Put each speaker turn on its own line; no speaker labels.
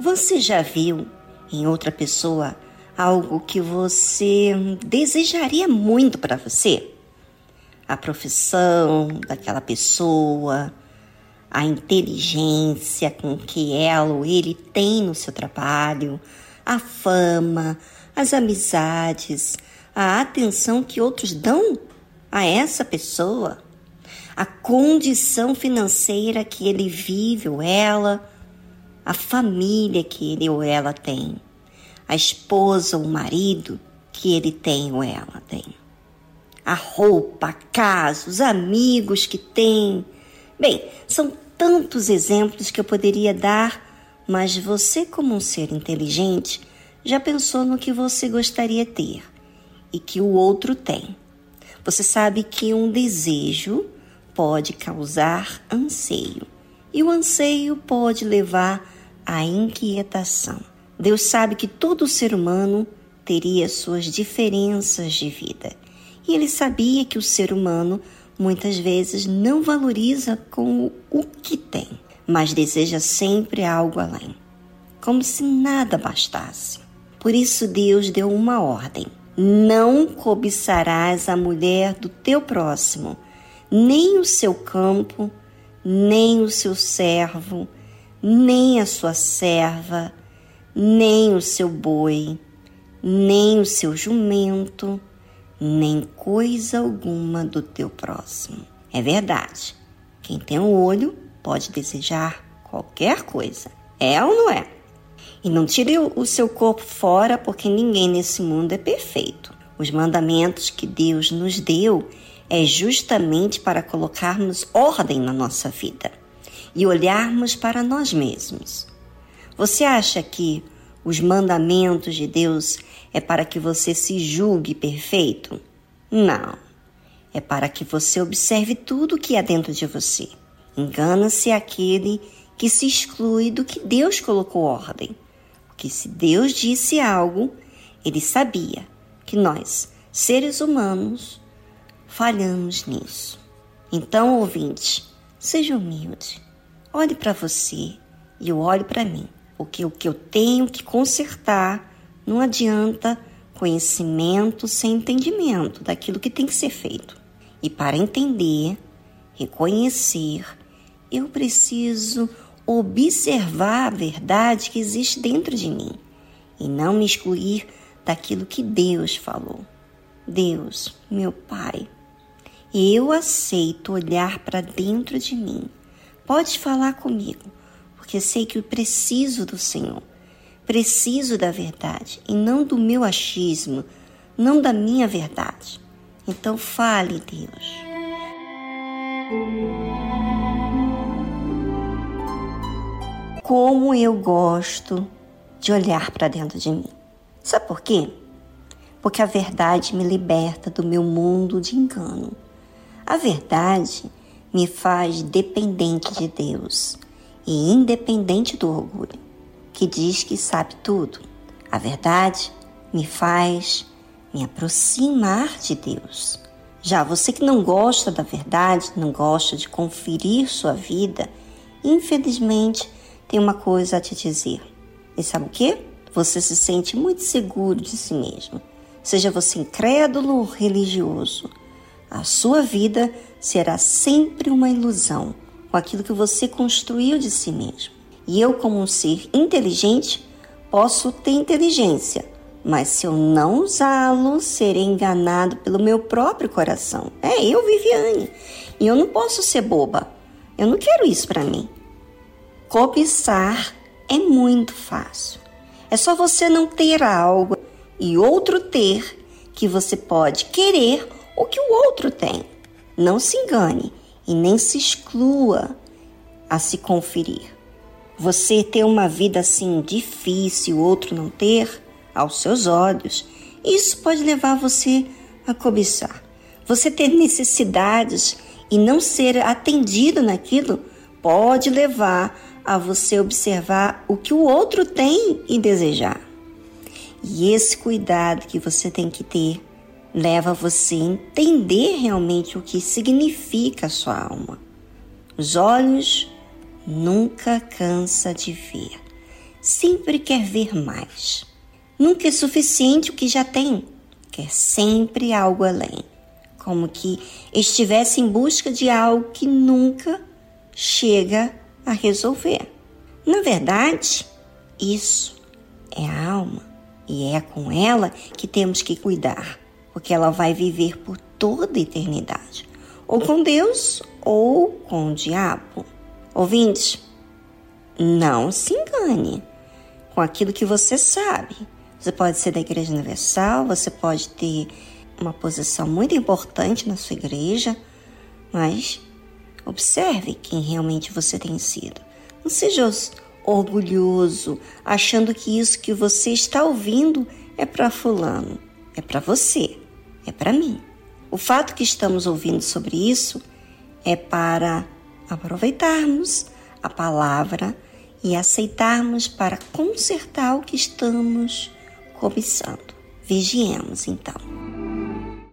Você já viu em outra pessoa algo que você desejaria muito para você? A profissão daquela pessoa, a inteligência com que ela ou ele tem no seu trabalho, a fama, as amizades, a atenção que outros dão a essa pessoa, a condição financeira que ele vive ou ela, a família que ele ou ela tem, a esposa ou o marido que ele tem ou ela tem, a roupa, a casa, os amigos que tem. Bem, são tantos exemplos que eu poderia dar, mas você, como um ser inteligente, já pensou no que você gostaria ter e que o outro tem. Você sabe que um desejo pode causar anseio e o anseio pode levar à inquietação. Deus sabe que todo ser humano teria suas diferenças de vida e ele sabia que o ser humano muitas vezes não valoriza com o que tem, mas deseja sempre algo além, como se nada bastasse. Por isso Deus deu uma ordem: não cobiçarás a mulher do teu próximo, nem o seu campo, nem o seu servo, nem a sua serva, nem o seu boi, nem o seu jumento, nem coisa alguma do teu próximo. É verdade. Quem tem um olho pode desejar qualquer coisa. É ou não é? E não tire o seu corpo fora, porque ninguém nesse mundo é perfeito. Os mandamentos que Deus nos deu é justamente para colocarmos ordem na nossa vida e olharmos para nós mesmos. Você acha que os mandamentos de Deus é para que você se julgue perfeito? Não. É para que você observe tudo que há dentro de você. Engana-se aquele que se exclui do que Deus colocou ordem que se Deus disse algo, ele sabia que nós, seres humanos, falhamos nisso. Então, ouvinte, seja humilde. Olhe para você e eu olho para mim, porque o que eu tenho que consertar não adianta conhecimento sem entendimento daquilo que tem que ser feito. E para entender, reconhecer, eu preciso observar a verdade que existe dentro de mim e não me excluir daquilo que Deus falou. Deus, meu Pai, eu aceito olhar para dentro de mim. Pode falar comigo, porque sei que eu preciso do Senhor. Preciso da verdade e não do meu achismo, não da minha verdade. Então fale, Deus. como eu gosto de olhar para dentro de mim. Sabe por quê? Porque a verdade me liberta do meu mundo de engano. A verdade me faz dependente de Deus e independente do orgulho, que diz que sabe tudo. A verdade me faz me aproximar de Deus. Já você que não gosta da verdade, não gosta de conferir sua vida, infelizmente tem uma coisa a te dizer. E sabe o que? Você se sente muito seguro de si mesmo. Seja você incrédulo ou religioso, a sua vida será sempre uma ilusão com aquilo que você construiu de si mesmo. E eu, como um ser inteligente, posso ter inteligência, mas se eu não usá-lo, serei enganado pelo meu próprio coração. É eu, Viviane. E eu não posso ser boba. Eu não quero isso para mim. Cobiçar é muito fácil. É só você não ter algo e outro ter que você pode querer o que o outro tem. Não se engane e nem se exclua a se conferir. Você ter uma vida assim difícil, o outro não ter, aos seus olhos, isso pode levar você a cobiçar. Você ter necessidades e não ser atendido naquilo pode levar a você observar o que o outro tem e desejar. E esse cuidado que você tem que ter leva você a entender realmente o que significa a sua alma. Os olhos nunca cansa de ver, sempre quer ver mais. Nunca é suficiente o que já tem, quer sempre algo além, como que estivesse em busca de algo que nunca chega a resolver. Na verdade, isso é a alma e é com ela que temos que cuidar, porque ela vai viver por toda a eternidade, ou com Deus ou com o diabo. Ouvintes, não se engane com aquilo que você sabe. Você pode ser da Igreja Universal, você pode ter uma posição muito importante na sua igreja, mas observe quem realmente você tem sido. Não seja orgulhoso, achando que isso que você está ouvindo é para fulano, é para você, é para mim. O fato que estamos ouvindo sobre isso é para aproveitarmos a palavra e aceitarmos para consertar o que estamos cobiçando. Vigiemos então.